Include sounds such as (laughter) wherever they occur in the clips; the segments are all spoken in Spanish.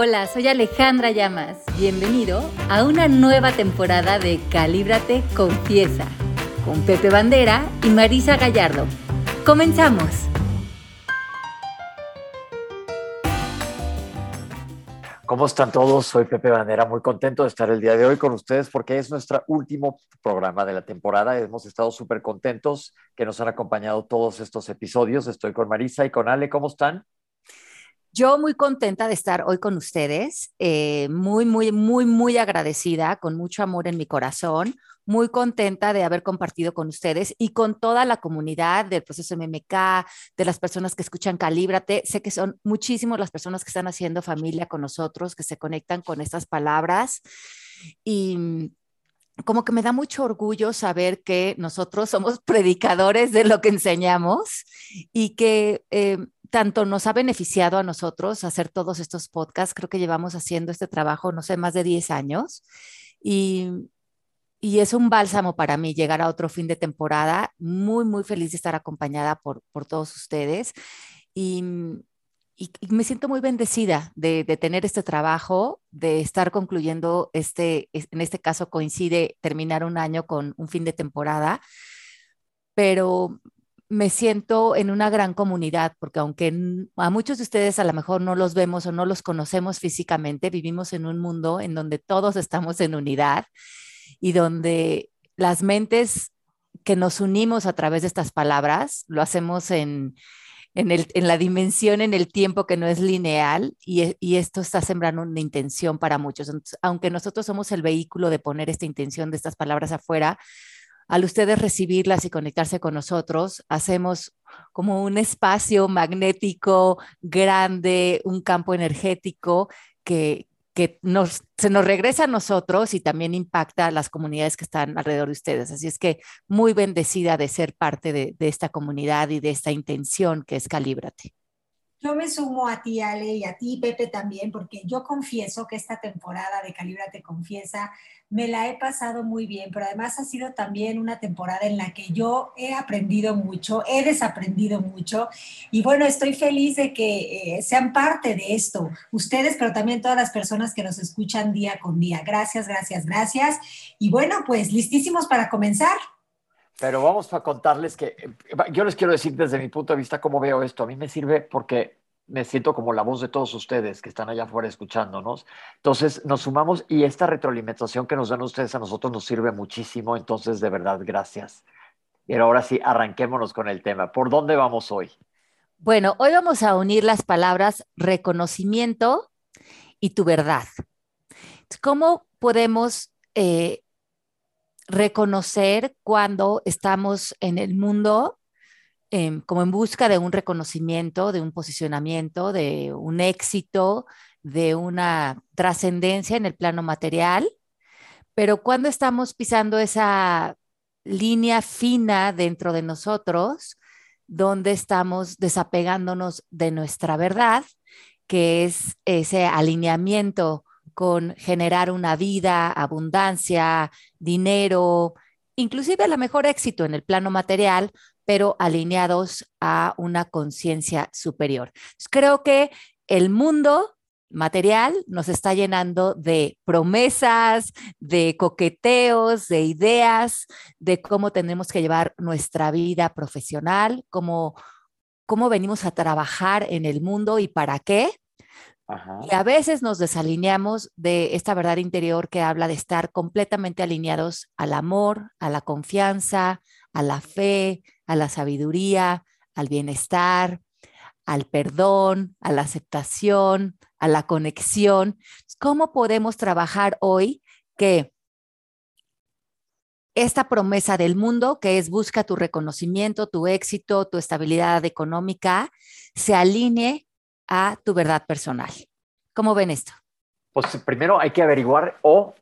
Hola, soy Alejandra Llamas. Bienvenido a una nueva temporada de Calíbrate Confiesa con Pepe Bandera y Marisa Gallardo. ¡Comenzamos! ¿Cómo están todos? Soy Pepe Bandera, muy contento de estar el día de hoy con ustedes porque es nuestro último programa de la temporada. Hemos estado súper contentos que nos han acompañado todos estos episodios. Estoy con Marisa y con Ale. ¿Cómo están? Yo muy contenta de estar hoy con ustedes, eh, muy, muy, muy, muy agradecida, con mucho amor en mi corazón, muy contenta de haber compartido con ustedes y con toda la comunidad del proceso MMK, de las personas que escuchan Calíbrate. Sé que son muchísimas las personas que están haciendo familia con nosotros, que se conectan con estas palabras y como que me da mucho orgullo saber que nosotros somos (laughs) predicadores de lo que enseñamos y que eh, tanto nos ha beneficiado a nosotros hacer todos estos podcasts. Creo que llevamos haciendo este trabajo, no sé, más de 10 años. Y, y es un bálsamo para mí llegar a otro fin de temporada. Muy, muy feliz de estar acompañada por, por todos ustedes. Y, y, me siento muy bendecida de, de, tener este trabajo, de estar concluyendo este, en este caso coincide terminar un año con un fin de temporada, pero me siento en una gran comunidad, porque aunque a muchos de ustedes a lo mejor no los vemos o no los conocemos físicamente, vivimos en un mundo en donde todos estamos en unidad y donde las mentes que nos unimos a través de estas palabras, lo hacemos en, en, el, en la dimensión, en el tiempo que no es lineal y, y esto está sembrando una intención para muchos. Aunque nosotros somos el vehículo de poner esta intención de estas palabras afuera, al ustedes recibirlas y conectarse con nosotros, hacemos como un espacio magnético grande, un campo energético que, que se nos regresa a nosotros y también impacta a las comunidades que están alrededor de ustedes. Así es que muy bendecida de ser parte de esta comunidad y de esta intención que es Calíbrate. Yo me sumo a ti, Ale, y a ti, Pepe, también, porque yo confieso que esta temporada de Calíbrate Confiesa me la he pasado muy bien, pero además ha sido también una temporada en la que yo he aprendido mucho, he desaprendido mucho y bueno, estoy feliz de que eh, sean parte de esto, ustedes, pero también todas las personas que nos escuchan día con día. Gracias, gracias, gracias. Y bueno, pues listísimos para comenzar. Pero vamos a contarles que eh, yo les quiero decir desde mi punto de vista cómo veo esto. A mí me sirve porque me siento como la voz de todos ustedes que están allá afuera escuchándonos. Entonces nos sumamos y esta retroalimentación que nos dan ustedes a nosotros nos sirve muchísimo. Entonces, de verdad, gracias. Y ahora sí, arranquémonos con el tema. ¿Por dónde vamos hoy? Bueno, hoy vamos a unir las palabras reconocimiento y tu verdad. ¿Cómo podemos eh, reconocer cuando estamos en el mundo Em, como en busca de un reconocimiento, de un posicionamiento, de un éxito, de una trascendencia en el plano material, pero cuando estamos pisando esa línea fina dentro de nosotros, donde estamos desapegándonos de nuestra verdad, que es ese alineamiento con generar una vida, abundancia, dinero, inclusive a lo mejor éxito en el plano material, pero alineados a una conciencia superior. Creo que el mundo material nos está llenando de promesas, de coqueteos, de ideas, de cómo tenemos que llevar nuestra vida profesional, cómo, cómo venimos a trabajar en el mundo y para qué. Y a veces nos desalineamos de esta verdad interior que habla de estar completamente alineados al amor, a la confianza, a la fe, a la sabiduría, al bienestar, al perdón, a la aceptación, a la conexión. ¿Cómo podemos trabajar hoy que esta promesa del mundo, que es busca tu reconocimiento, tu éxito, tu estabilidad económica, se alinee a tu verdad personal? ¿Cómo ven esto? Pues primero hay que averiguar o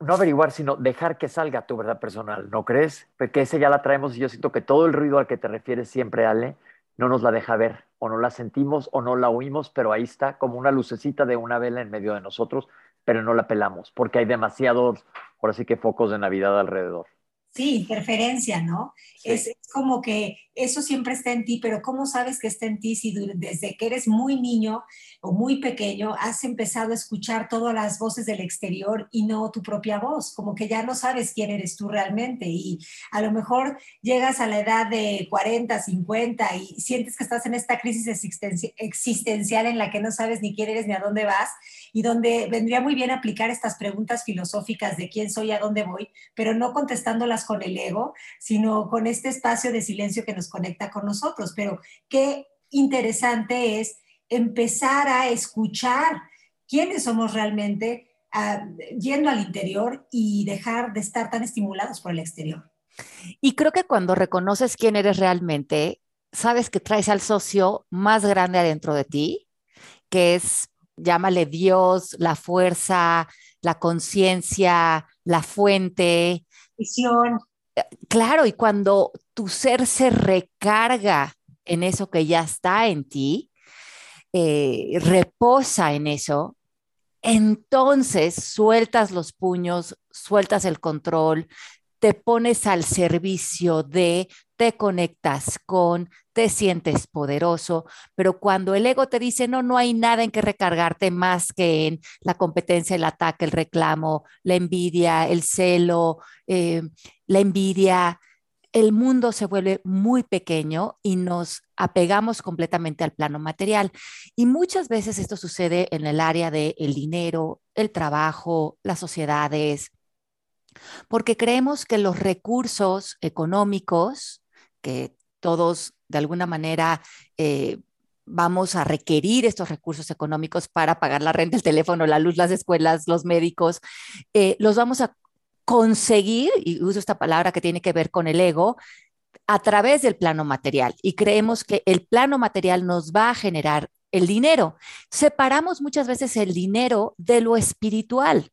no averiguar, sino dejar que salga tu verdad personal, ¿no crees? Porque ese ya la traemos y yo siento que todo el ruido al que te refieres siempre, Ale, no nos la deja ver, o no la sentimos o no la oímos, pero ahí está como una lucecita de una vela en medio de nosotros, pero no la pelamos, porque hay demasiados, ahora sí que focos de Navidad alrededor. Sí, interferencia, ¿no? Es, como que eso siempre está en ti, pero ¿cómo sabes que está en ti si desde que eres muy niño o muy pequeño has empezado a escuchar todas las voces del exterior y no tu propia voz? Como que ya no sabes quién eres tú realmente y a lo mejor llegas a la edad de 40, 50 y sientes que estás en esta crisis existencial en la que no sabes ni quién eres ni a dónde vas y donde vendría muy bien aplicar estas preguntas filosóficas de quién soy, a dónde voy, pero no contestándolas con el ego, sino con este espacio de silencio que nos conecta con nosotros. Pero qué interesante es empezar a escuchar quiénes somos realmente, ah, yendo al interior y dejar de estar tan estimulados por el exterior. Y creo que cuando reconoces quién eres realmente, sabes que traes al socio más grande adentro de ti, que es, llámale Dios, la fuerza, la conciencia, la fuente. Visión. Claro, y cuando tu ser se recarga en eso que ya está en ti, eh, reposa en eso, entonces sueltas los puños, sueltas el control, te pones al servicio de, te conectas con, te sientes poderoso, pero cuando el ego te dice, no, no hay nada en que recargarte más que en la competencia, el ataque, el reclamo, la envidia, el celo, eh, la envidia, el mundo se vuelve muy pequeño y nos apegamos completamente al plano material. Y muchas veces esto sucede en el área del el dinero, el trabajo, las sociedades, porque creemos que los recursos económicos, que todos de alguna manera eh, vamos a requerir estos recursos económicos para pagar la renta, el teléfono, la luz, las escuelas, los médicos, eh, los vamos a conseguir, y uso esta palabra que tiene que ver con el ego, a través del plano material. Y creemos que el plano material nos va a generar el dinero. Separamos muchas veces el dinero de lo espiritual,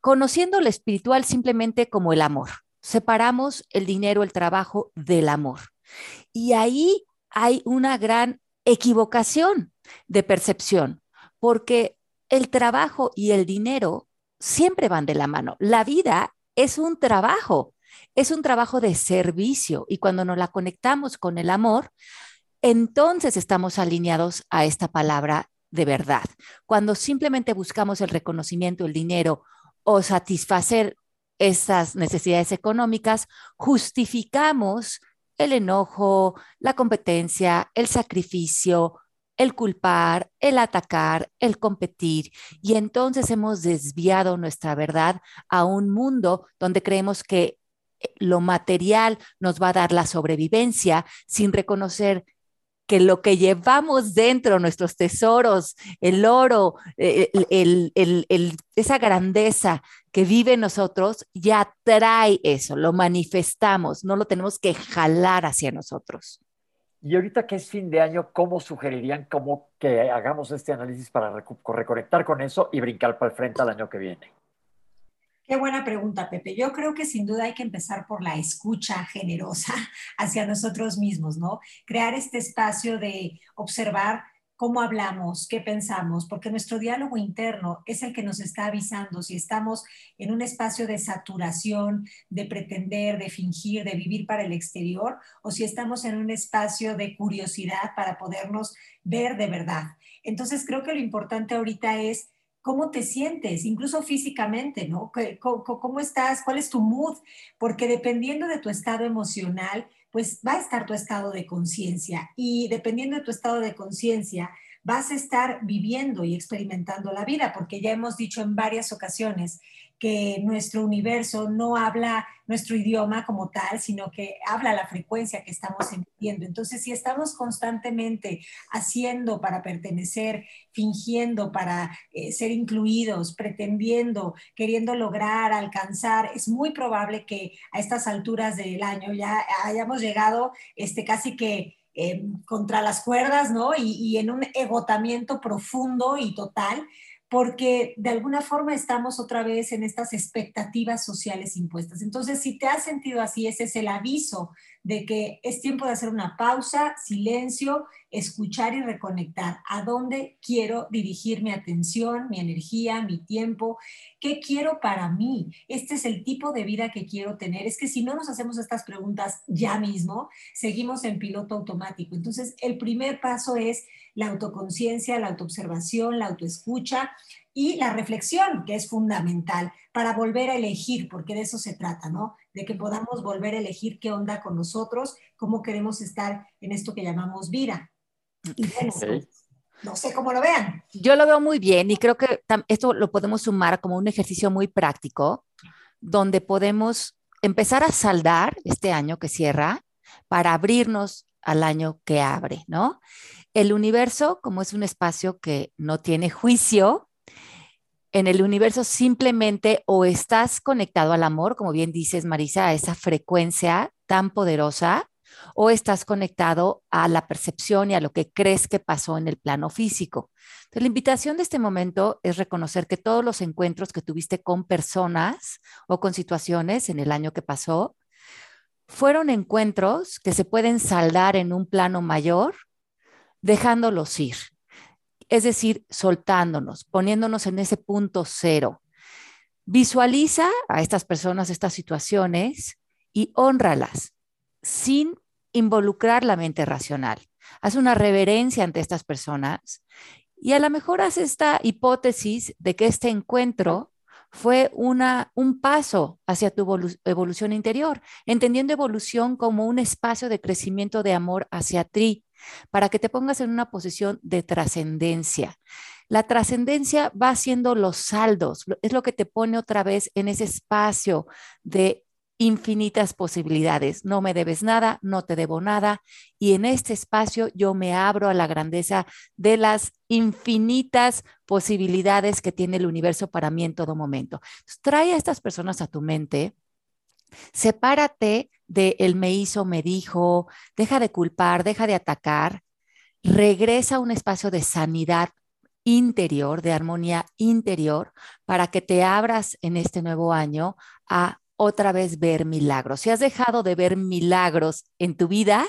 conociendo lo espiritual simplemente como el amor. Separamos el dinero, el trabajo del amor. Y ahí hay una gran equivocación de percepción, porque el trabajo y el dinero siempre van de la mano. La vida es un trabajo, es un trabajo de servicio y cuando nos la conectamos con el amor, entonces estamos alineados a esta palabra de verdad. Cuando simplemente buscamos el reconocimiento, el dinero o satisfacer esas necesidades económicas, justificamos el enojo, la competencia, el sacrificio, el culpar, el atacar, el competir. Y entonces hemos desviado nuestra verdad a un mundo donde creemos que eh, lo material nos va a dar la sobrevivencia sin reconocer que lo que llevamos dentro, nuestros tesoros, el oro, eh, esa grandeza que vive en nosotros, ya trae eso, lo manifestamos, no lo tenemos que jalar hacia nosotros. Y ahorita que es fin de año, ¿cómo sugerirían cómo que hagamos este análisis para reconectar con eso y brincar para el frente al año que viene? Qué buena pregunta, Pepe. Yo creo que sin duda hay que empezar por la escucha generosa (laughs) hacia nosotros mismos, ¿no? Crear este espacio de observar cómo hablamos, qué pensamos, porque nuestro diálogo interno es el que nos está avisando si estamos en un espacio de saturación, de pretender, de fingir, de vivir para el exterior, o si estamos en un espacio de curiosidad para podernos ver de verdad. Entonces creo que lo importante ahorita es cómo te sientes, incluso físicamente, ¿no? ¿Cómo, estás? ¿Cuál es tu mood? Porque dependiendo de tu estado emocional, pues va a estar tu estado de conciencia y dependiendo de tu estado de conciencia, vas a estar viviendo y experimentando la vida, porque ya hemos dicho en varias ocasiones que nuestro universo no habla nuestro idioma como tal, sino que habla la frecuencia que estamos emitiendo. Entonces, si estamos constantemente haciendo para pertenecer, fingiendo para eh, ser incluidos, pretendiendo, queriendo lograr, alcanzar, es muy probable que a estas alturas del año ya hayamos llegado este, casi que eh, contra las cuerdas, ¿no? Y, y en un agotamiento profundo y total porque de alguna forma estamos otra vez en estas expectativas sociales impuestas. Entonces, si te has sentido así, ese es el aviso de que es tiempo de hacer una pausa, silencio, escuchar y reconectar. ¿A dónde quiero dirigir mi atención, mi energía, mi tiempo? ¿Qué quiero para mí? Este es el tipo de vida que quiero tener. Es que si no nos hacemos estas preguntas ya mismo, seguimos en piloto automático. Entonces, el primer paso es la autoconciencia, la autoobservación, la autoescucha y la reflexión, que es fundamental para volver a elegir, porque de eso se trata, ¿no? De que podamos volver a elegir qué onda con nosotros, cómo queremos estar en esto que llamamos vida. Y bueno, no sé cómo lo vean. Yo lo veo muy bien y creo que esto lo podemos sumar como un ejercicio muy práctico, donde podemos empezar a saldar este año que cierra para abrirnos al año que abre, ¿no? El universo, como es un espacio que no tiene juicio, en el universo simplemente o estás conectado al amor, como bien dices, Marisa, a esa frecuencia tan poderosa, o estás conectado a la percepción y a lo que crees que pasó en el plano físico. La invitación de este momento es reconocer que todos los encuentros que tuviste con personas o con situaciones en el año que pasó, fueron encuentros que se pueden saldar en un plano mayor, dejándolos ir es decir, soltándonos, poniéndonos en ese punto cero. Visualiza a estas personas, estas situaciones y honralas sin involucrar la mente racional. Haz una reverencia ante estas personas y a lo mejor haz esta hipótesis de que este encuentro fue una, un paso hacia tu evolución interior, entendiendo evolución como un espacio de crecimiento de amor hacia ti, para que te pongas en una posición de trascendencia. La trascendencia va haciendo los saldos, es lo que te pone otra vez en ese espacio de infinitas posibilidades. No me debes nada, no te debo nada. Y en este espacio yo me abro a la grandeza de las infinitas posibilidades que tiene el universo para mí en todo momento. trae a estas personas a tu mente Sepárate de el me hizo, me dijo, deja de culpar, deja de atacar, regresa a un espacio de sanidad interior, de armonía interior, para que te abras en este nuevo año a otra vez ver milagros. Si has dejado de ver milagros en tu vida,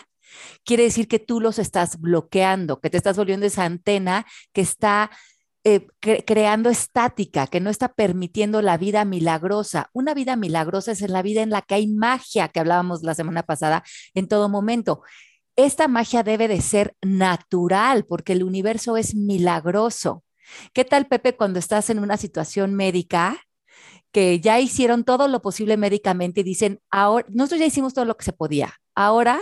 quiere decir que tú los estás bloqueando, que te estás volviendo esa antena que está eh, creando estática, que no está permitiendo la vida milagrosa. Una vida milagrosa es la vida en la que hay magia, que hablábamos la semana pasada, en todo momento. Esta magia debe de ser natural porque el universo es milagroso. ¿Qué tal, Pepe, cuando estás en una situación médica? que ya hicieron todo lo posible médicamente y dicen, ahora, nosotros ya hicimos todo lo que se podía. Ahora,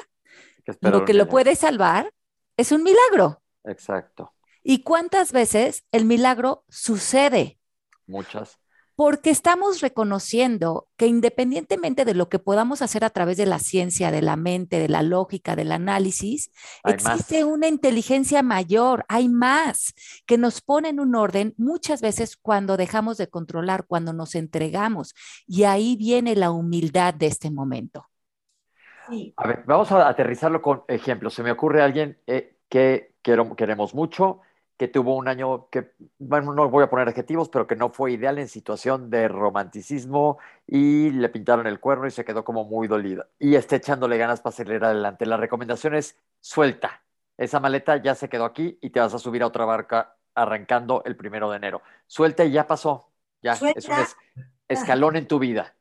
lo que lo puede salvar es un milagro. Exacto. ¿Y cuántas veces el milagro sucede? Muchas. Porque estamos reconociendo que independientemente de lo que podamos hacer a través de la ciencia, de la mente, de la lógica, del análisis, existe una inteligencia mayor, hay más, que nos pone en un orden muchas veces cuando dejamos de controlar, cuando nos entregamos. Y ahí viene la humildad de este momento. A ver, vamos a aterrizarlo con ejemplos. Se me ocurre alguien eh, que queremos mucho, que tuvo un año que, bueno, no voy a poner adjetivos, pero que no fue ideal en situación de romanticismo y le pintaron el cuerno y se quedó como muy dolida. Y está echándole ganas para salir adelante. La recomendación es suelta. Esa maleta ya se quedó aquí y te vas a subir a otra barca arrancando el primero de enero. Suelta y ya pasó. Ya, es un escalón en tu vida.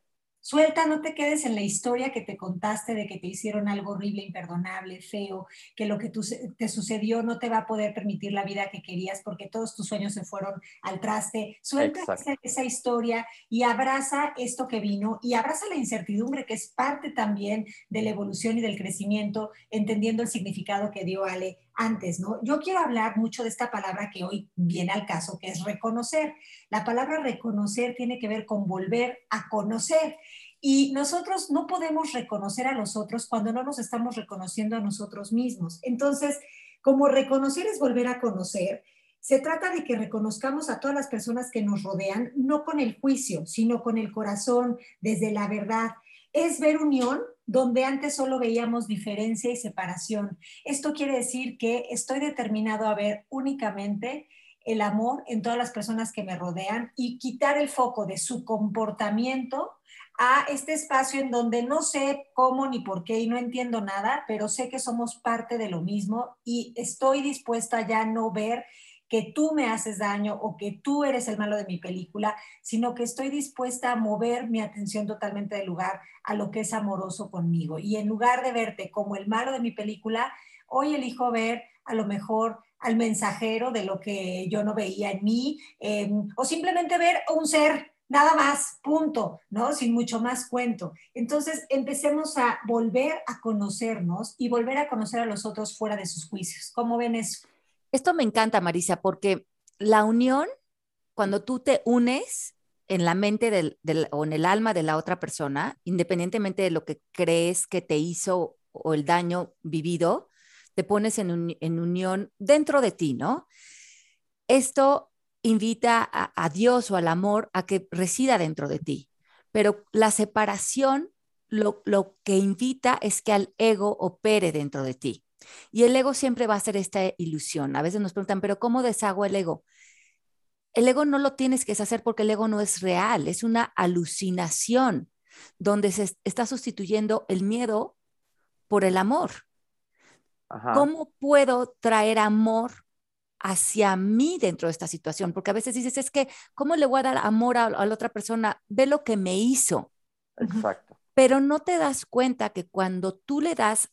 Suelta, no te quedes en la historia que te contaste de que te hicieron algo horrible, imperdonable, feo, que lo que te sucedió no te va a poder permitir la vida que querías porque todos tus sueños se fueron al traste. Suelta esa, historia y abraza esto que vino y abraza la incertidumbre que es parte también de la evolución y del crecimiento, entendiendo el significado que dio Ale antes, ¿no? Yo quiero hablar mucho de esta palabra que hoy viene al caso, que es reconocer. La palabra reconocer tiene que ver con volver a conocer. Y nosotros no podemos reconocer a los otros cuando no nos estamos reconociendo a nosotros mismos. Entonces, como reconocer es volver a conocer, se trata de que reconozcamos a todas las personas que nos rodean, no con el juicio, sino con el corazón, desde la verdad. Es ver unión donde antes solo veíamos diferencia y separación. Esto quiere decir que estoy determinado a ver únicamente el amor en todas las personas que me rodean y quitar el foco de su comportamiento a este espacio en donde no sé cómo ni por qué y no entiendo nada, pero sé que somos parte de lo mismo y estoy dispuesta ya no ver que tú me haces daño o que tú eres el malo de mi película, sino que estoy dispuesta a mover mi atención totalmente del lugar a lo que es amoroso conmigo. Y en lugar de verte como el malo de mi película, hoy elijo ver a lo mejor al mensajero de lo que yo no veía en mí, em, o simplemente ver un ser nada más, punto, ¿no? Sin mucho más cuento. Entonces, empecemos a volver a conocernos y volver a conocer a los otros fuera de sus juicios. ¿Cómo ven eso? Esto me encanta, Marisa, porque la unión, cuando tú te unes en la mente del, o en el alma de la otra persona, independientemente de lo que crees que te hizo o el daño vivido, te pones en, unión dentro de ti, ¿no? Esto invita a, Dios o al amor a que resida dentro de ti. Pero la separación lo que invita es que al ego opere dentro de ti. Y el ego siempre va a ser esta ilusión. A veces nos preguntan, pero ¿cómo deshago el ego? El ego no lo tienes que deshacer porque el ego no es real, es una alucinación donde se está sustituyendo el miedo por el amor. ¿Cómo puedo traer amor hacia mí dentro de esta situación, porque a veces dices, es que, ¿cómo le voy a dar amor a, la otra persona? Ve lo que me hizo. Exacto. Pero no te das cuenta que cuando tú le das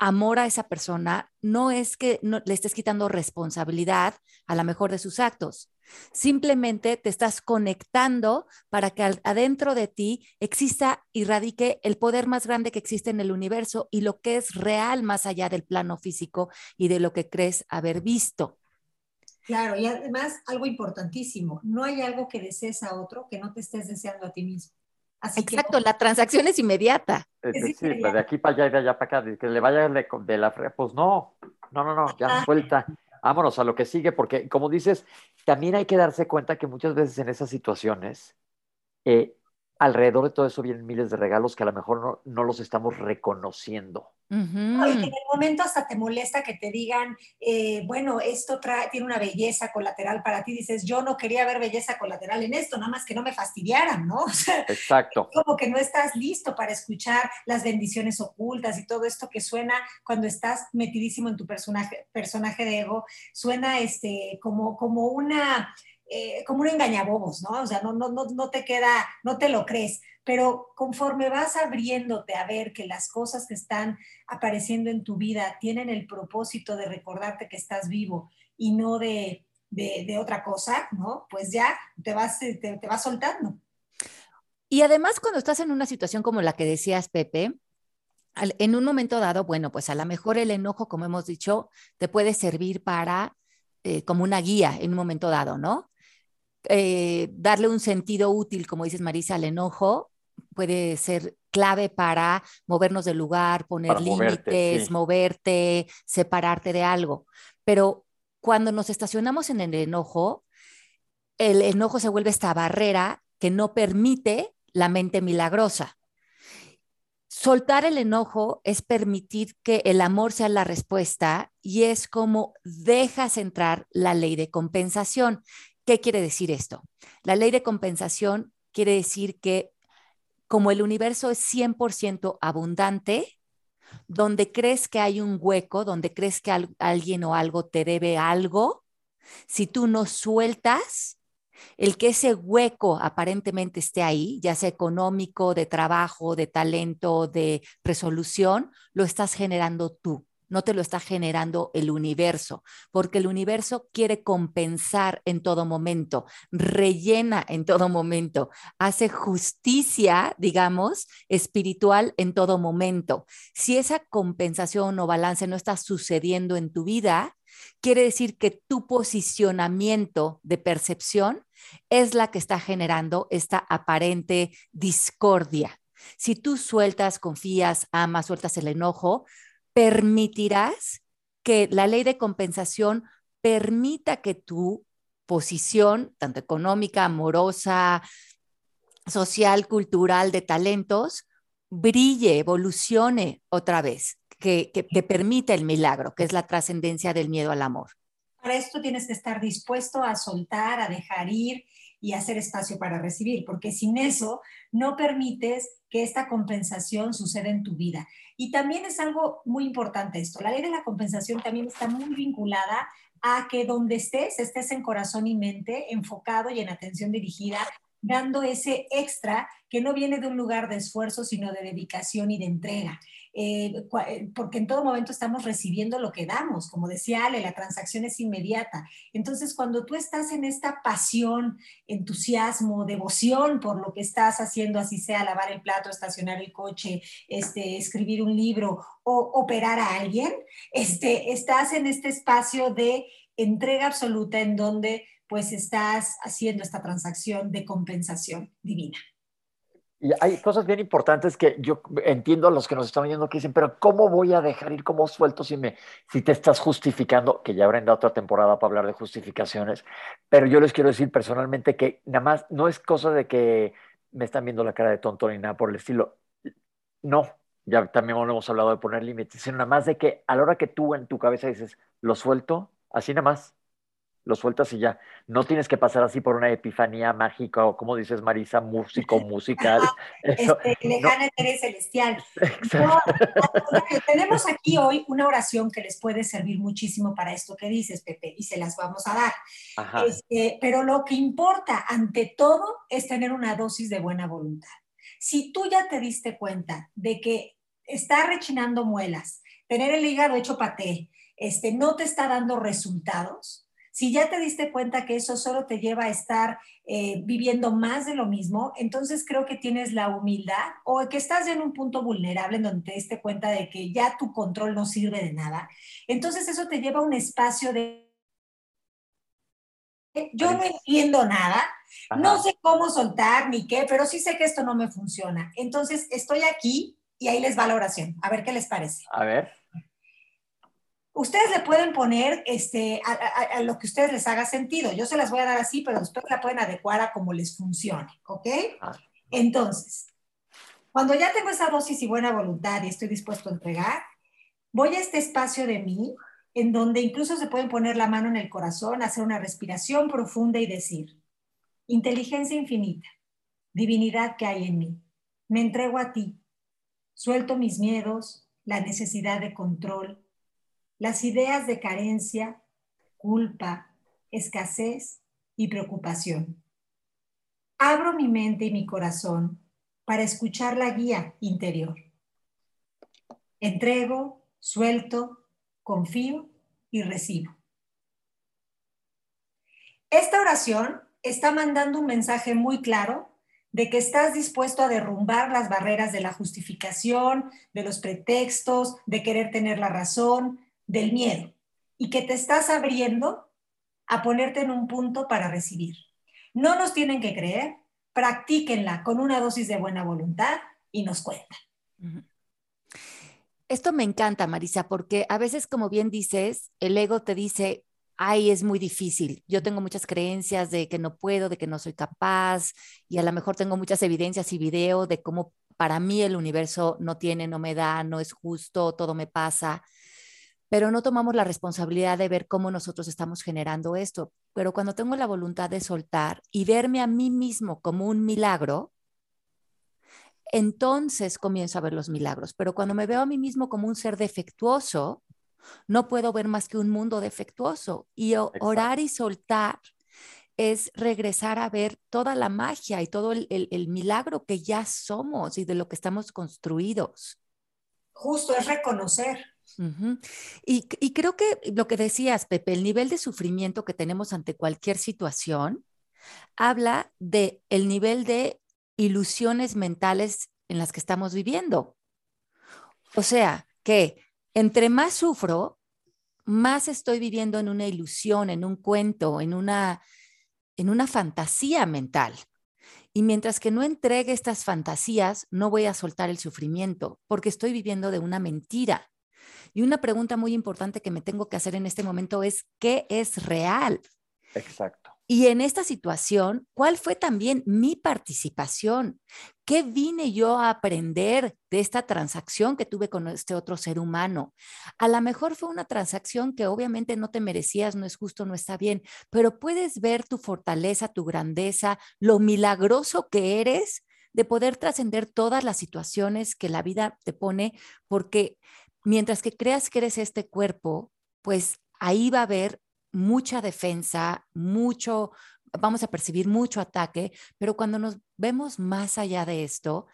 amor a esa persona, no es que no, le estés quitando responsabilidad a la mejor de sus actos. Simplemente te estás conectando para que adentro de ti exista y radique el poder más grande que existe en el universo y lo que es real más allá del plano físico y de lo que crees haber visto. Claro, y además algo importantísimo, no hay algo que desees a otro que no te estés deseando a ti mismo. Exacto, la transacción es inmediata. sí, pues, de aquí para allá y de allá para acá, que le vaya de, de la pues no, no, no, no, ya suelta. Vámonos a lo que sigue, porque como dices, también hay que darse cuenta que muchas veces en esas situaciones eh, alrededor de todo eso vienen miles de regalos que a lo mejor no, los estamos reconociendo. en el momento hasta te molesta que te digan, eh, bueno, esto trae, tiene una belleza colateral para ti. Dices, yo no quería ver belleza colateral en esto, nada más que no me fastidiaran, ¿no? (laughs) Exacto. Como que no estás listo para escuchar las bendiciones ocultas y todo esto que suena cuando estás metidísimo en tu personaje, personaje de ego, suena este, como, como una eh, como un engañabobos, ¿no? O sea, no, no, no, no te queda, no te lo crees, pero conforme vas abriéndote a ver que las cosas que están apareciendo en tu vida tienen el propósito de recordarte que estás vivo y no de, de, otra cosa, ¿no? Pues ya te vas, te, te vas soltando. Y además cuando estás en una situación como la que decías, Pepe, en un momento dado, bueno, pues a lo mejor el enojo, como hemos dicho, te puede servir para, eh, como una guía en un momento dado, ¿no? Eh, darle un sentido útil, como dices Marisa, al enojo puede ser clave para movernos del lugar, poner límites, moverte, separarte de algo. Pero cuando nos estacionamos en el enojo, el enojo se vuelve esta barrera que no permite la mente milagrosa. Soltar el enojo es permitir que el amor sea la respuesta y es como dejas entrar la ley de compensación. ¿Qué quiere decir esto? La ley de compensación quiere decir que como el universo es 100% abundante, donde crees que hay un hueco, donde crees que alguien o algo te debe algo, si tú no sueltas, el que ese hueco aparentemente esté ahí, ya sea económico, de trabajo, de talento, de resolución, lo estás generando tú no te lo está generando el universo, porque el universo quiere compensar en todo momento, rellena en todo momento, hace justicia, digamos, espiritual en todo momento. Si esa compensación o balance no está sucediendo en tu vida, quiere decir que tu posicionamiento de percepción es la que está generando esta aparente discordia. Si tú sueltas, confías, amas, sueltas el enojo, permitirás que la ley de compensación permita que tu posición, tanto económica, amorosa, social, cultural, de talentos, brille, evolucione otra vez, que, que, permita el milagro, que es la trascendencia del miedo al amor. Para esto tienes que estar dispuesto a soltar, a dejar ir y hacer espacio para recibir, porque sin eso no permites que esta compensación suceda en tu vida. Y también es algo muy importante esto, la ley de la compensación también está muy vinculada a que donde estés, estés en corazón y mente, enfocado y en atención dirigida dando ese extra que no viene de un lugar de esfuerzo, sino de dedicación y de entrega. Eh, eh, porque en todo momento estamos recibiendo lo que damos. Como decía Ale, la transacción es inmediata. Entonces, cuando tú estás en esta pasión, entusiasmo, devoción por lo que estás haciendo, así sea lavar el plato, estacionar el coche, este, escribir un libro o operar a alguien, este, estás en este espacio de entrega absoluta en donde pues estás haciendo esta transacción de compensación divina. Y hay cosas bien importantes que yo entiendo a los que nos están viendo que dicen, pero ¿cómo voy a dejar ir como suelto si, me, si te estás justificando? Que ya habrán dado otra temporada para hablar de justificaciones, pero yo les quiero decir personalmente que nada más no es cosa de que me están viendo la cara de tonto ni nada por el estilo. No, ya también hemos hablado de poner límites, sino nada más de que a la hora que tú en tu cabeza dices, lo suelto, así nada más, lo sueltas y ya. No tienes que pasar así por una epifanía mágica o, como dices, Marisa, músico, (laughs) musical. (laughs) este, lejana celestial. (laughs) tenemos aquí hoy una oración que les puede servir muchísimo para esto que dices, Pepe, y se las vamos a dar. Este, pero lo que importa ante todo es tener una dosis de buena voluntad. Si tú ya te diste cuenta de que está rechinando muelas, tener el hígado hecho paté, este, no te está dando resultados, si ya te diste cuenta que eso solo te lleva a estar eh, viviendo más de lo mismo, entonces creo que tienes la humildad o que estás en un punto vulnerable en donde te diste cuenta de que ya tu control no sirve de nada. Entonces eso te lleva a un espacio de... Yo no entiendo nada, no sé cómo soltar ni qué, pero sí sé que esto no me funciona. Entonces estoy aquí y ahí les va la oración. A ver qué les parece. A ver. Ustedes le pueden poner este, a, lo que ustedes les haga sentido. Yo se las voy a dar así, pero después la pueden adecuar a como les funcione, ¿ok? Ah. Entonces, cuando ya tengo esa dosis y buena voluntad y estoy dispuesto a entregar, voy a este espacio de mí en donde incluso se pueden poner la mano en el corazón, hacer una respiración profunda y decir, inteligencia infinita, divinidad que hay en mí, me entrego a ti, suelto mis miedos, la necesidad de control, las ideas de carencia, culpa, escasez y preocupación. Abro mi mente y mi corazón para escuchar la guía interior. Entrego, suelto, confío y recibo. Esta oración está mandando un mensaje muy claro de que estás dispuesto a derrumbar las barreras de la justificación, de los pretextos, de querer tener la razón, del miedo y que te estás abriendo a ponerte en un punto para recibir. No nos tienen que creer, practíquenla con una dosis de buena voluntad y nos cuentan. Esto me encanta, Marisa, porque a veces, como bien dices, el ego te dice, ay, es muy difícil. Yo tengo muchas creencias de que no puedo, de que no soy capaz, y a lo mejor tengo muchas evidencias y video de cómo para mí el universo no tiene, no me da, no es justo, todo me pasa pero no tomamos la responsabilidad de ver cómo nosotros estamos generando esto. Pero cuando tengo la voluntad de soltar y verme a mí mismo como un milagro, entonces comienzo a ver los milagros. Pero cuando me veo a mí mismo como un ser defectuoso, no puedo ver más que un mundo defectuoso. Y orar y soltar es regresar a ver toda la magia y todo el, el milagro que ya somos y de lo que estamos construidos. Justo es reconocer y, creo que lo que decías, Pepe, el nivel de sufrimiento que tenemos ante cualquier situación habla de el nivel de ilusiones mentales en las que estamos viviendo. O sea, que entre más sufro, más estoy viviendo en una ilusión, en un cuento, en una, en una fantasía mental. Y mientras que no entregue estas fantasías, no voy a soltar el sufrimiento, porque estoy viviendo de una mentira. Y una pregunta muy importante que me tengo que hacer en este momento es, ¿qué es real? Exacto. Y en esta situación, ¿cuál fue también mi participación? ¿Qué vine yo a aprender de esta transacción que tuve con este otro ser humano? A lo mejor fue una transacción que obviamente no te merecías, no es justo, no está bien, pero puedes ver tu fortaleza, tu grandeza, lo milagroso que eres de poder trascender todas las situaciones que la vida te pone, porque mientras que creas que eres este cuerpo, pues ahí va a haber mucha defensa, mucho, vamos a percibir mucho ataque, pero cuando nos vemos más allá de esto,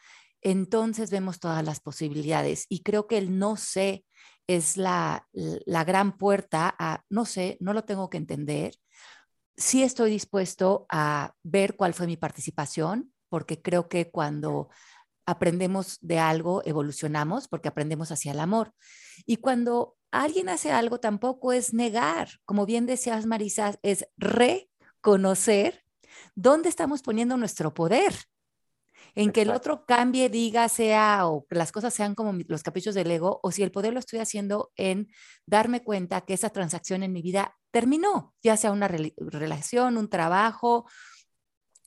entonces vemos todas las posibilidades. Y creo que el no sé es la, la gran puerta a, no sé, no lo tengo que entender. Sí estoy dispuesto a ver cuál fue mi participación, porque creo que cuando aprendemos de algo, evolucionamos, porque aprendemos hacia el amor. Y cuando alguien hace algo, tampoco es negar, como bien decías, Marisa, es reconocer dónde estamos poniendo nuestro poder. En que el otro cambie, diga, sea, o que las cosas sean como los caprichos del ego, o si el poder lo estoy haciendo en darme cuenta que esa transacción en mi vida terminó, ya sea una relación, un trabajo,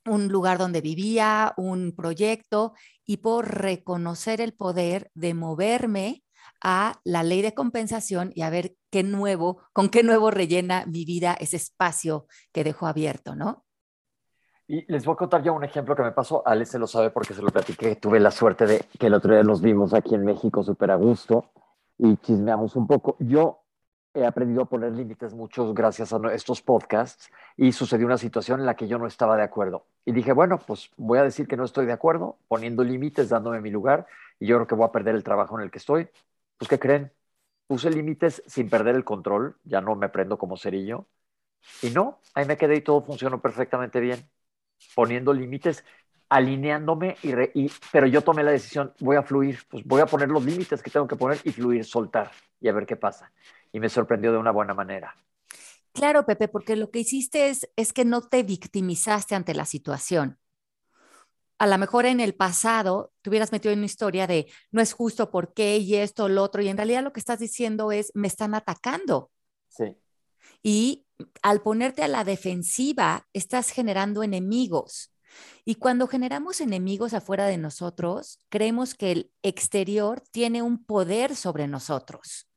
un lugar donde vivía, un proyecto, y por reconocer el poder de moverme a la ley de compensación y a ver qué nuevo, con qué nuevo rellena mi vida ese espacio que dejó abierto, ¿no? Y les voy a contar ya un ejemplo que me pasó. Alex se lo sabe porque se lo platiqué. Tuve la suerte de que el otro día nos vimos aquí en México súper a gusto y chismeamos un poco. Yo he aprendido a poner límites muchos gracias a estos podcasts y sucedió una situación en la que yo no estaba de acuerdo. Y dije, bueno, pues voy a decir que no estoy de acuerdo, poniendo límites, dándome mi lugar y yo creo que voy a perder el trabajo en el que estoy. Pues, ¿qué creen? Puse límites sin perder el control, ya no me prendo como cerillo. Y no, ahí me quedé y todo funcionó perfectamente bien poniendo límites, alineándome, y, pero yo tomé la decisión, voy a fluir, pues voy a poner los límites que tengo que poner y fluir, soltar y a ver qué pasa. Y me sorprendió de una buena manera. Claro, Pepe, porque lo que hiciste es, es que no te victimizaste ante la situación. A lo mejor en el pasado te hubieras metido en una historia de no es justo, por qué y esto, lo otro, y en realidad lo que estás diciendo es me están atacando. Sí. Y al ponerte a la defensiva, estás generando enemigos. Y cuando generamos enemigos afuera de nosotros, creemos que el exterior tiene un poder sobre nosotros.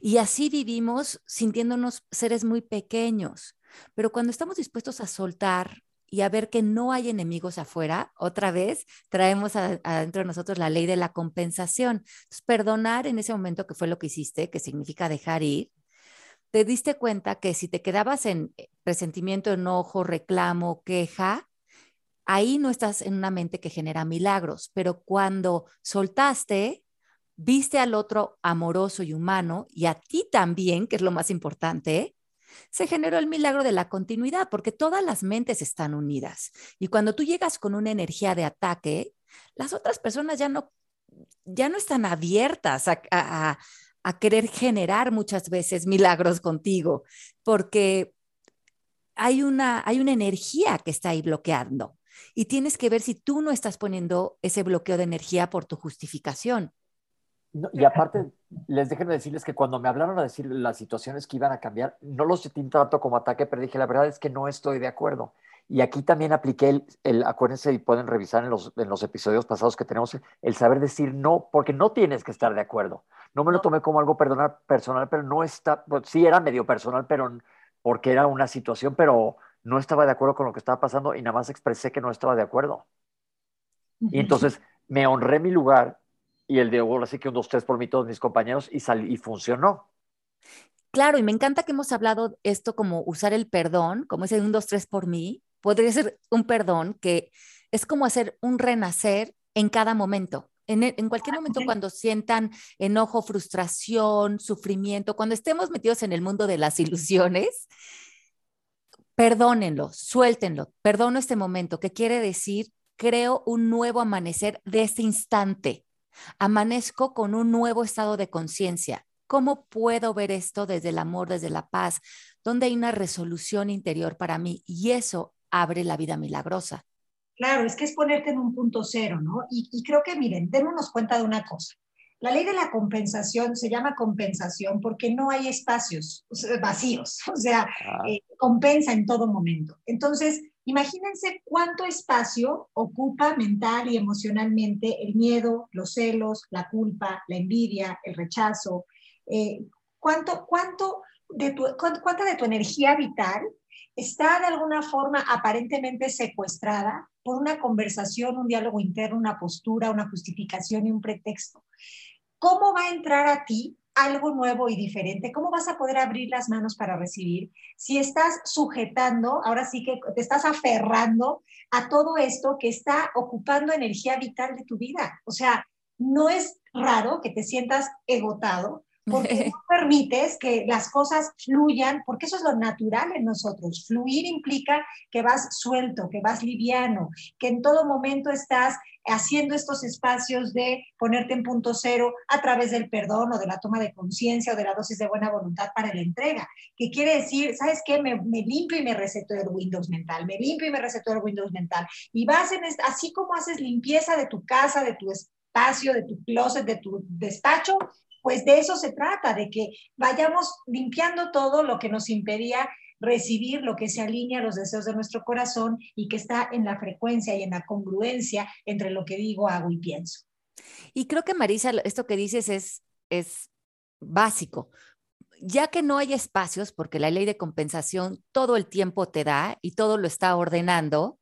Y así vivimos sintiéndonos seres muy pequeños. Pero cuando estamos dispuestos a soltar y a ver que no hay enemigos afuera, otra vez traemos adentro de nosotros la ley de la compensación. perdonar en ese momento que fue lo que hiciste, que significa dejar ir, te diste cuenta que si te quedabas en eh, resentimiento, enojo, reclamo, queja, ahí no estás en una mente que genera milagros, pero cuando soltaste, viste al otro amoroso y humano y a ti también, que es lo más importante, se generó el milagro de la continuidad, porque todas las mentes están unidas. Y cuando tú llegas con una energía de ataque, las otras personas ya no, ya no están abiertas a, a querer generar muchas veces milagros contigo, porque hay una, hay una energía que está ahí bloqueando y tienes que ver si tú no estás poniendo ese bloqueo de energía por tu justificación. Y aparte, les déjenme decirles que cuando me hablaron a decir las situaciones que iban a cambiar, no los sentí tanto como ataque, pero dije, la verdad es que no estoy de acuerdo. Y aquí también apliqué el, el, acuérdense y pueden revisar en los, en los episodios pasados que tenemos, el saber decir no, porque no tienes que estar de acuerdo. No me lo tomé como algo personal, personal pero no está, pues, sí era medio personal, pero porque era una situación, pero no estaba de acuerdo con lo que estaba pasando y nada más expresé que no estaba de acuerdo. Y entonces me honré mi lugar y el de ahora sí que un, dos, tres por mí, todos mis compañeros, y, salí, y funcionó. Claro, y me encanta que hemos hablado esto como usar el perdón, como ese un, dos, tres por mí, podría ser un perdón que es como hacer un renacer en cada momento. En, e, cualquier momento cuando sientan enojo, frustración, sufrimiento, cuando estemos metidos en el mundo de las (laughs) ilusiones, perdónenlo, suéltenlo, perdono este momento, que quiere decir, creo un nuevo amanecer de este instante. Amanezco con un nuevo estado de conciencia. ¿Cómo puedo ver esto desde el amor, desde la paz, donde hay una resolución interior para mí? Y eso abre la vida milagrosa. Claro, es que es ponerte en un punto cero, ¿no? Y, creo que, miren, démonos cuenta de una cosa. La ley de la compensación se llama compensación porque no hay espacios vacíos, (laughs) o sea, ah. eh, compensa en todo momento. Entonces, Imagínense cuánto espacio ocupa mental y emocionalmente el miedo, los celos, la culpa, la envidia, el rechazo. Eh, ¿cuánto, cuánto de ¿Cuánta de tu energía vital está de alguna forma aparentemente secuestrada por una conversación, un diálogo interno, una postura, una justificación y un pretexto? ¿Cómo va a entrar a ti algo nuevo y diferente? ¿Cómo vas a poder abrir las manos para recibir si estás sujetando, ahora sí que te estás aferrando a todo esto que está ocupando energía vital de tu vida? O sea, no es raro que te sientas egotado porque no (laughs) permites que las cosas fluyan, porque eso es lo natural en nosotros. Fluir implica que vas suelto, que vas liviano, que en todo momento estás haciendo estos espacios de ponerte en punto cero a través del perdón o de la toma de conciencia o de la dosis de buena voluntad para la entrega, que quiere decir, ¿sabes qué? Me, limpio y me reseto el Windows mental, me limpio y me reseto el Windows mental. Y vas en, así como haces limpieza de tu casa, de tu espacio, de tu closet, de tu despacho, pues de eso se trata, de que vayamos limpiando todo lo que nos impedía recibir lo que se alinea a los deseos de nuestro corazón y que está en la frecuencia y en la congruencia entre lo que digo, hago y pienso. Y creo que Marisa, esto que dices es, es básico. Ya que no hay espacios, porque la ley de compensación todo el tiempo te da y todo lo está ordenando,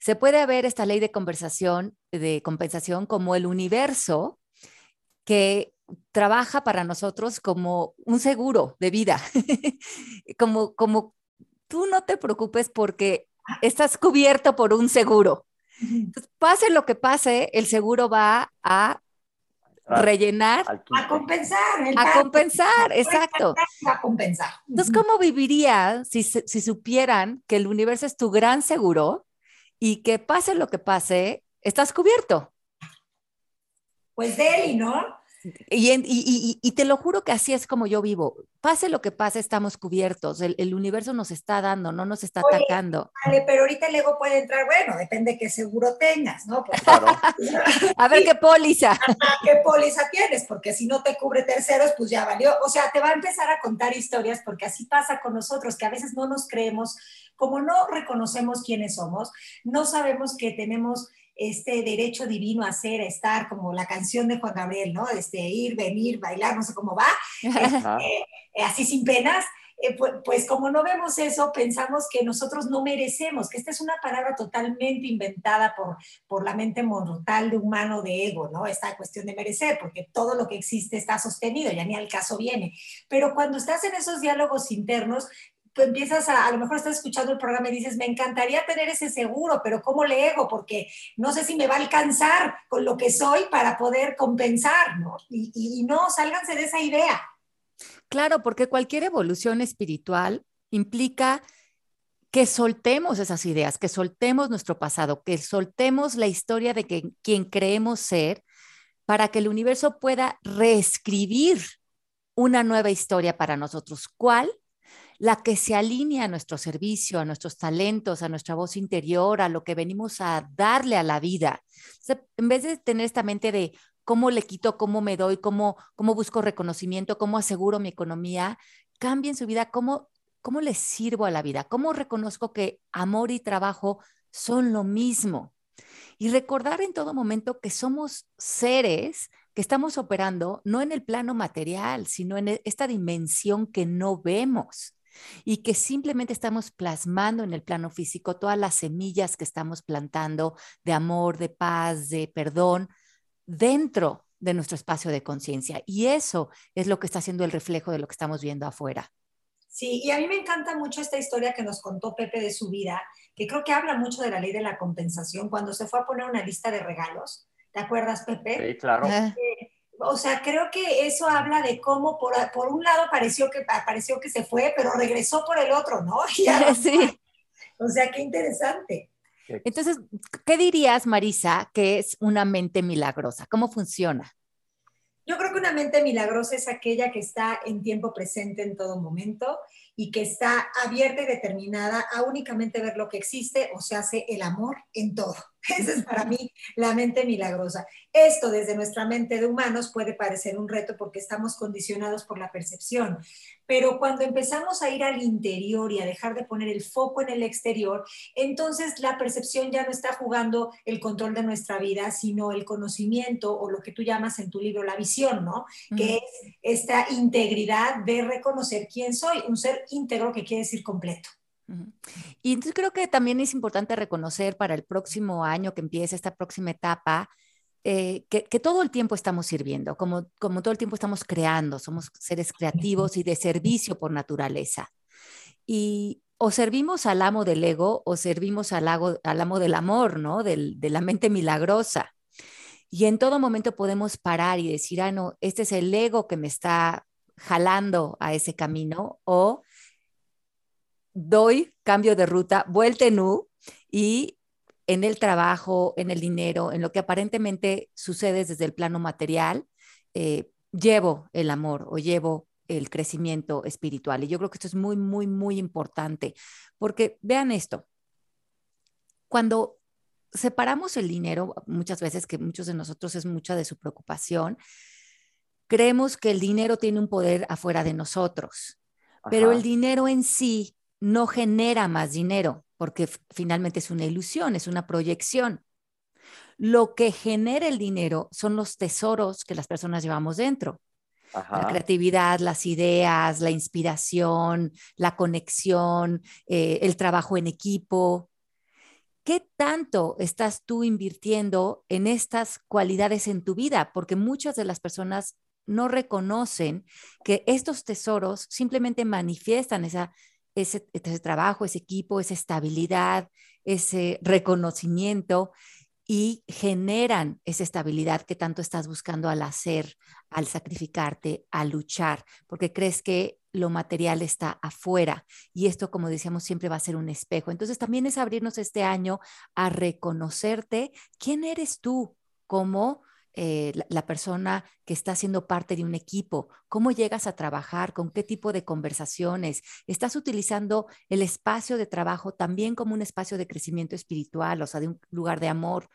se puede ver esta ley de conversación, de compensación como el universo que trabaja para nosotros como un seguro de vida, (laughs) como, como tú no te preocupes porque estás cubierto por un seguro. pase lo que pase, el seguro va a rellenar. A compensar. A compensar, exacto. A compensar. Entonces, ¿cómo viviría si, si supieran que el universo es tu gran seguro y que pase lo que pase, estás cubierto? Pues Deli, ¿no? Y, te lo juro que así es como yo vivo. Pase lo que pase, estamos cubiertos. El, universo nos está dando, no nos está atacando. Vale, pero ahorita el ego puede entrar, bueno, depende de qué seguro tengas, ¿no? (laughs) A ver qué póliza. ¿Qué póliza tienes? Porque si no te cubre terceros, pues ya valió. O sea, te va a empezar a contar historias porque así pasa con nosotros, que a veces no nos creemos, como no reconocemos quiénes somos, no sabemos que tenemos este derecho divino a ser, a estar, como la canción de Juan Gabriel, ¿no? Este, ir, venir, bailar, no sé cómo va, este, eh, así sin penas. Eh, pues, pues, como no vemos eso, pensamos que nosotros no merecemos, que esta es una palabra totalmente inventada por, por la mente mortal de humano de ego, ¿no? Esta cuestión de merecer, porque todo lo que existe está sostenido, ya ni al caso viene. Pero cuando estás en esos diálogos internos, tú empiezas a, a lo mejor estás escuchando el programa y dices, me encantaría tener ese seguro, pero ¿cómo le ego? Porque no sé si me va a alcanzar con lo que soy para poder compensar, ¿no? Y, y no, sálganse de esa idea. Claro, porque cualquier evolución espiritual implica que soltemos esas ideas, que soltemos nuestro pasado, que soltemos la historia de que, quien creemos ser para que el universo pueda reescribir una nueva historia para nosotros. ¿Cuál? La que se alinea a nuestro servicio, a nuestros talentos, a nuestra voz interior, a lo que venimos a darle a la vida. en vez de tener esta mente de cómo le quito, cómo me doy, cómo, cómo busco reconocimiento, cómo aseguro mi economía, cambien su vida, cómo, cómo les sirvo a la vida, cómo reconozco que amor y trabajo son lo mismo. Y recordar en todo momento que somos seres que estamos operando no en el plano material, sino en esta dimensión que no vemos y que simplemente estamos plasmando en el plano físico todas las semillas que estamos plantando de amor, de paz, de perdón dentro de nuestro espacio de conciencia. Y eso es lo que está haciendo el reflejo de lo que estamos viendo afuera. Sí, y a mí me encanta mucho esta historia que nos contó Pepe de su vida, que creo que habla mucho de la ley de la compensación cuando se fue a poner una lista de regalos. ¿Te acuerdas, Pepe? Sí, claro. Eh, o sea, creo que eso habla de cómo por, por un lado pareció que, pareció que se fue, pero regresó por el otro, ¿no? (laughs) sí. O sea, qué interesante. Entonces, ¿qué dirías, Marisa, que es una mente milagrosa? ¿Cómo funciona? Yo creo que una mente milagrosa es aquella que está en tiempo presente en todo momento y que está abierta y determinada a únicamente ver lo que existe, o sea, hace el amor en todo. (laughs) Esa es para mí la mente milagrosa. Esto desde nuestra mente de humanos puede parecer un reto porque estamos condicionados por la percepción, pero cuando empezamos a ir al interior y a dejar de poner el foco en el exterior, entonces la percepción ya no está jugando el control de nuestra vida, sino el conocimiento o lo que tú llamas en tu libro la visión, ¿no? Que es esta integridad de reconocer quién soy, un ser íntegro que quiere decir completo. Y entonces creo que también es importante reconocer para el próximo año que empiece esta próxima etapa, eh, que, todo el tiempo estamos sirviendo, como, como todo el tiempo estamos creando, somos seres creativos y de servicio por naturaleza. Y o servimos al amo del ego o servimos al, al amo del amor, ¿no? Del, de la mente milagrosa. Y en todo momento podemos parar y decir, ah, no, este es el ego que me está jalando a ese camino, o doy cambio de ruta, vuelta en U y en el trabajo, en el dinero, en lo que aparentemente sucede desde el plano material, eh, llevo el amor o llevo el crecimiento espiritual. Y yo creo que esto es muy, muy, muy importante, porque vean esto, cuando separamos el dinero, muchas veces que muchos de nosotros es mucha de su preocupación, creemos que el dinero tiene un poder afuera de nosotros, pero el dinero en sí no genera más dinero, porque finalmente es una ilusión, es una proyección. Lo que genera el dinero son los tesoros que las personas llevamos dentro. La creatividad, las ideas, la inspiración, la conexión, eh, el trabajo en equipo. ¿Qué tanto estás tú invirtiendo en estas cualidades en tu vida? Porque muchas de las personas no reconocen que estos tesoros simplemente manifiestan esa ese, trabajo, ese equipo, esa estabilidad, ese reconocimiento y generan esa estabilidad que tanto estás buscando al hacer, al sacrificarte, al luchar, porque crees que lo material está afuera y esto, como decíamos, siempre va a ser un espejo. Entonces también es abrirnos este año a reconocerte quién eres tú como eh, la, persona que está siendo parte de un equipo, cómo llegas a trabajar, con qué tipo de conversaciones, estás utilizando el espacio de trabajo también como un espacio de crecimiento espiritual, o sea, de un lugar de amor.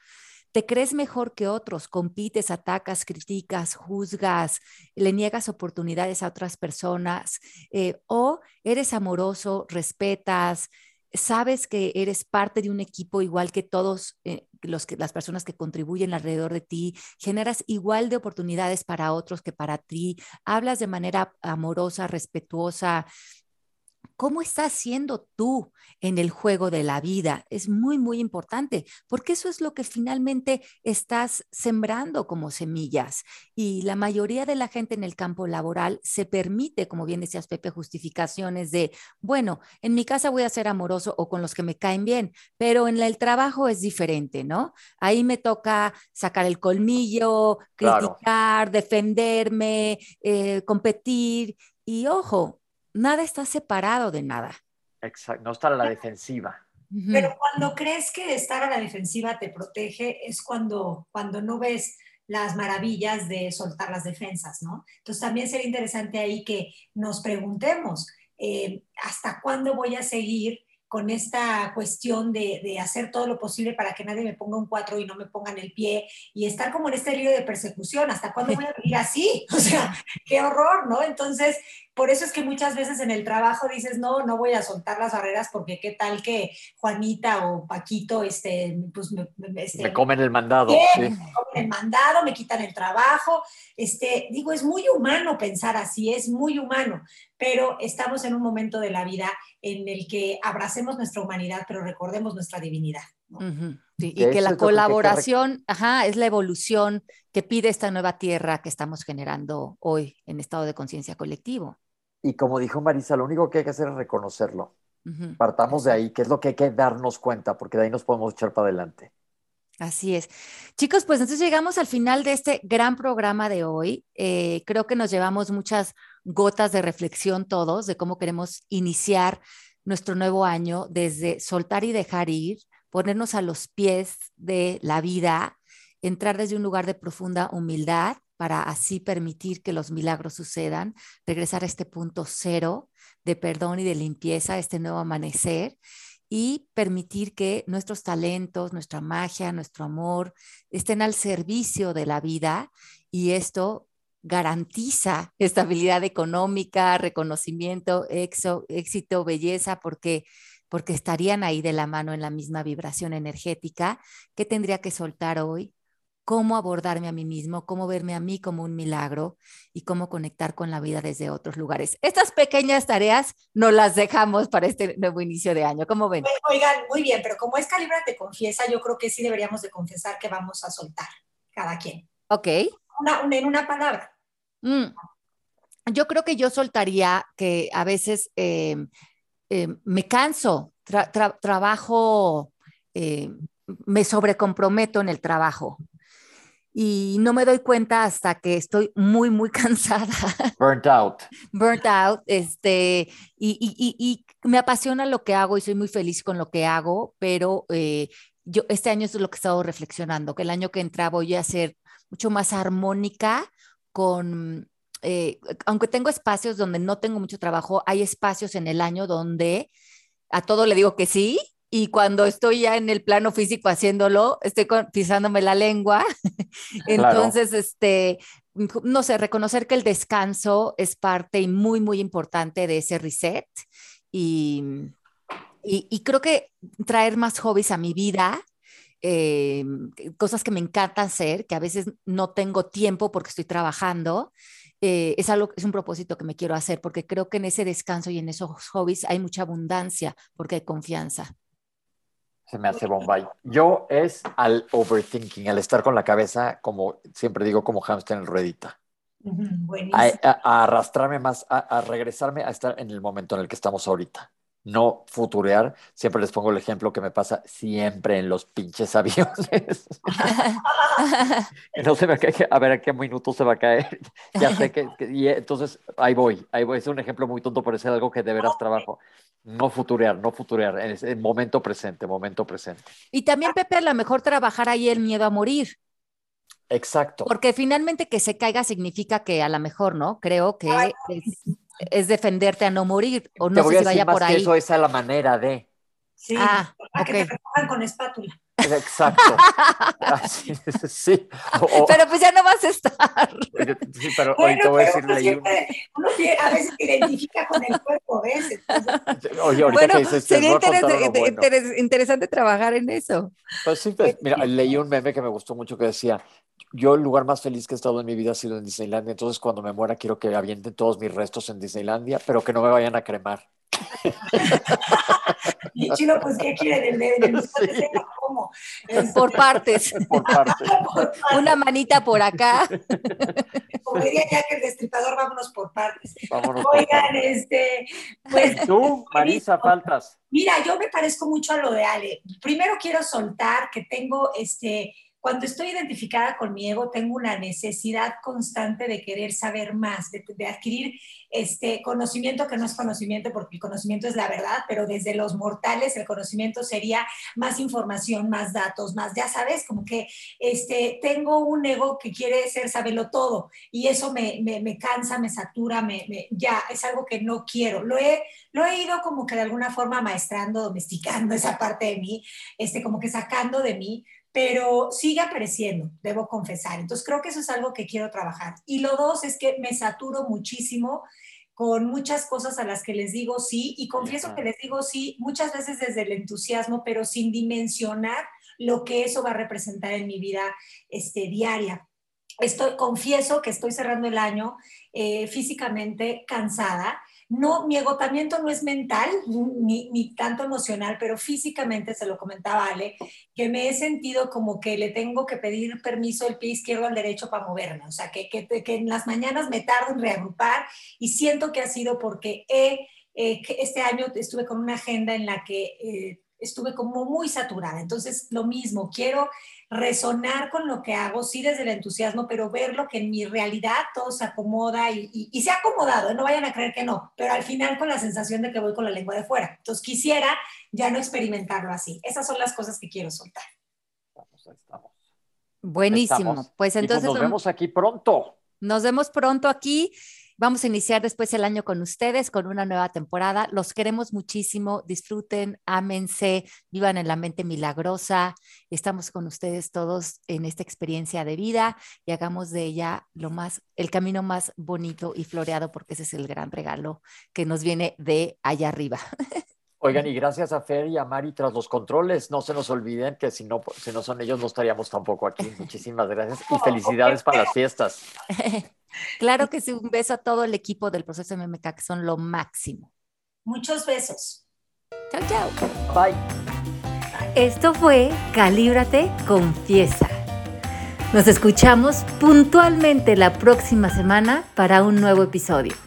Te crees mejor que otros, compites, atacas, criticas, juzgas, le niegas oportunidades a otras personas eh, o eres amoroso, respetas, sabes que eres parte de un equipo igual que todos eh, los que, las personas que contribuyen alrededor de ti, generas igual de oportunidades para otros que para ti, hablas de manera amorosa, respetuosa, ¿Cómo estás siendo tú en el juego de la vida? Es muy, muy importante, porque eso es lo que finalmente estás sembrando como semillas. Y la mayoría de la gente en el campo laboral se permite, como bien decías, Pepe, justificaciones de, bueno, en mi casa voy a ser amoroso o con los que me caen bien, pero en el trabajo es diferente, ¿no? Ahí me toca sacar el colmillo, criticar, defenderme, eh, competir. Y ojo, nada está separado de nada. Exacto, no estar a la defensiva. Pero cuando crees que estar a la defensiva te protege es cuando, cuando no ves las maravillas de soltar las defensas, ¿no? Entonces también sería interesante ahí que nos preguntemos, eh, ¿hasta cuándo voy a seguir con esta cuestión de, hacer todo lo posible para que nadie me ponga un cuatro y no me pongan el pie y estar como en este lío de persecución, ¿hasta cuándo voy a vivir así? (laughs) O sea, qué horror, ¿no? Entonces, por eso es que muchas veces en el trabajo dices, no, no voy a soltar las barreras porque qué tal que Juanita o Paquito, este, pues me, este, me comen el mandado. Me comen el mandado, me quitan el trabajo. Este, digo, es muy humano pensar así, es muy humano, pero estamos en un momento de la vida en el que abracemos nuestra humanidad, pero recordemos nuestra divinidad. y que la colaboración, ajá, es la evolución que pide esta nueva tierra que estamos generando hoy en estado de conciencia colectivo. Y como dijo Marisa, lo único que hay que hacer es reconocerlo. Partamos de ahí, que es lo que hay que darnos cuenta, porque de ahí nos podemos echar para adelante. Así es. Chicos, pues entonces llegamos al final de este gran programa de hoy. Eh, creo que nos llevamos muchas gotas de reflexión todos de cómo queremos iniciar nuestro nuevo año desde soltar y dejar ir, ponernos a los pies de la vida, entrar desde un lugar de profunda humildad para así permitir que los milagros sucedan, regresar a este punto cero de perdón y de limpieza, este nuevo amanecer. y permitir que nuestros talentos, nuestra magia, nuestro amor estén al servicio de la vida y esto garantiza estabilidad económica, reconocimiento, éxito, belleza, porque porque estarían ahí de la mano en la misma vibración energética. ¿Qué tendría que soltar hoy? cómo abordarme a mí mismo, cómo verme a mí como un milagro y cómo conectar con la vida desde otros lugares. Estas pequeñas tareas no las dejamos para este nuevo inicio de año. ¿Cómo ven? Oigan, muy bien, pero como es Calibra te confiesa, yo creo que sí deberíamos de confesar que vamos a soltar cada quien. Ok. Una, en una palabra. Mm. Yo creo que yo soltaría que a veces eh, eh, me canso, trabajo, eh, me sobrecomprometo en el trabajo y no me doy cuenta hasta que estoy muy, muy (laughs) cansada. Burnt out. Burnt out, este, y, y, y, me apasiona lo que hago y soy muy feliz con lo que hago, pero eh, yo este año es lo que he estado reflexionando, que el año que entra voy a ser mucho más armónica con, eh, aunque tengo espacios donde no tengo mucho trabajo, hay espacios en el año donde a todo le digo que sí y cuando estoy ya en el plano físico haciéndolo, estoy pisándome la lengua. (laughs) Entonces, este, no sé, reconocer que el descanso es parte y muy, muy importante de ese reset. Y, y, creo que traer más hobbies a mi vida, eh, cosas que me encantan hacer, que a veces no tengo tiempo porque estoy trabajando, eh, es algo, es un propósito que me quiero hacer, porque creo que en ese descanso y en esos hobbies hay mucha abundancia, porque hay confianza se me hace Bombay. Yo es al overthinking, al estar con la cabeza, como siempre digo, como hamster en el ruedita. A, arrastrarme más, a, regresarme a estar en el momento en el que estamos ahorita. No futurear. Siempre les pongo el ejemplo que me pasa siempre en los pinches (laughs) aviones. (laughs) no se me cae, a ver a qué minuto se va a caer. (laughs) ya sé que, y entonces ahí voy, ahí voy. Es un ejemplo muy tonto, pero es algo que de veras trabajo. No futurear, no futurear, en el momento presente, momento presente. Y también, Pepe, a lo mejor trabajar ahí el miedo a morir. Exacto. Porque finalmente que se caiga significa que a lo mejor, ¿no? Creo que es, defenderte a no morir, o no sé si vaya por ahí. eso es a la manera de. Sí, ah, que te con espátula. Exacto. (laughs) sí. pero pues ya no vas a estar. Sí, pero hoy te voy a decir uno, siempre, uno a veces se identifica con el cuerpo, ¿ves? (laughs) Oye, ahorita bueno, que dices, sería interesante trabajar en eso. Pues sí, pues, mira, leí un meme que me gustó mucho que decía, yo el lugar más feliz que he estado en mi vida ha sido en Disneylandia, entonces cuando me muera quiero que avienten todos mis restos en Disneylandia, pero que no me vayan a cremar. Y chino, pues, ¿qué quiere del medio? ¿Cómo? (laughs) Por partes. Por partes. Una manita por acá. Como diría ya que el destripador, vámonos por partes. Vámonos Oigan, este, pues. Tú, Marisa, faltas. Mira, yo me parezco mucho a lo de Ale. Primero quiero soltar que tengo este cuando estoy identificada con mi ego, tengo una necesidad constante de querer saber más, de, adquirir este conocimiento que no es conocimiento, porque el conocimiento es la verdad, pero desde los mortales el conocimiento sería más información, más datos, más, ya sabes, como que este, tengo un ego que quiere ser saberlo todo y eso me, me, cansa, me satura, me, ya es algo que no quiero. Lo he, lo he ido como que de alguna forma maestrando, domesticando (laughs) esa parte de mí, este, como que sacando de mí pero sigue apareciendo, debo confesar. Entonces creo que eso es algo que quiero trabajar. Y lo dos es que me saturo muchísimo con muchas cosas a las que les digo sí y confieso que les digo sí muchas veces desde el entusiasmo, pero sin dimensionar lo que eso va a representar en mi vida este, diaria. Estoy, confieso que estoy cerrando el año eh, físicamente cansada no, mi agotamiento no es mental ni, tanto emocional, pero físicamente, se lo comentaba Ale, que me he sentido como que le tengo que pedir permiso el pie izquierdo al derecho para moverme, o sea, que, que, que en las mañanas me tardo en reagrupar y siento que ha sido porque he, eh, este año estuve con una agenda en la que... Eh, estuve como muy saturada. Entonces, lo mismo, quiero resonar con lo que hago, sí desde el entusiasmo, pero verlo que en mi realidad todo se acomoda y, se ha acomodado, ¿eh? no vayan a creer que no, pero al final con la sensación de que voy con la lengua de fuera. Entonces, quisiera ya no experimentarlo así. Esas son las cosas que quiero soltar. Estamos, estamos. Buenísimo. Pues, pues entonces... nos vemos aquí pronto. Nos vemos pronto aquí. Vamos a iniciar después el año con ustedes, con una nueva temporada. Los queremos muchísimo. Disfruten, ámense, vivan en la mente milagrosa. Estamos con ustedes todos en esta experiencia de vida y hagamos de ella lo más, el camino más bonito y floreado, porque ese es el gran regalo que nos viene de allá arriba. (laughs) Oigan, y gracias a Fer y a Mari tras los controles. No se nos olviden que si no, si no son ellos, no estaríamos tampoco aquí. (laughs) Muchísimas gracias y felicidades para las fiestas. (laughs) claro que sí, un beso a todo el equipo del proceso MMK, que son lo máximo. Muchos besos. Chao, chao. Bye. Esto fue Calíbrate, Confiesa. Nos escuchamos puntualmente la próxima semana para un nuevo episodio.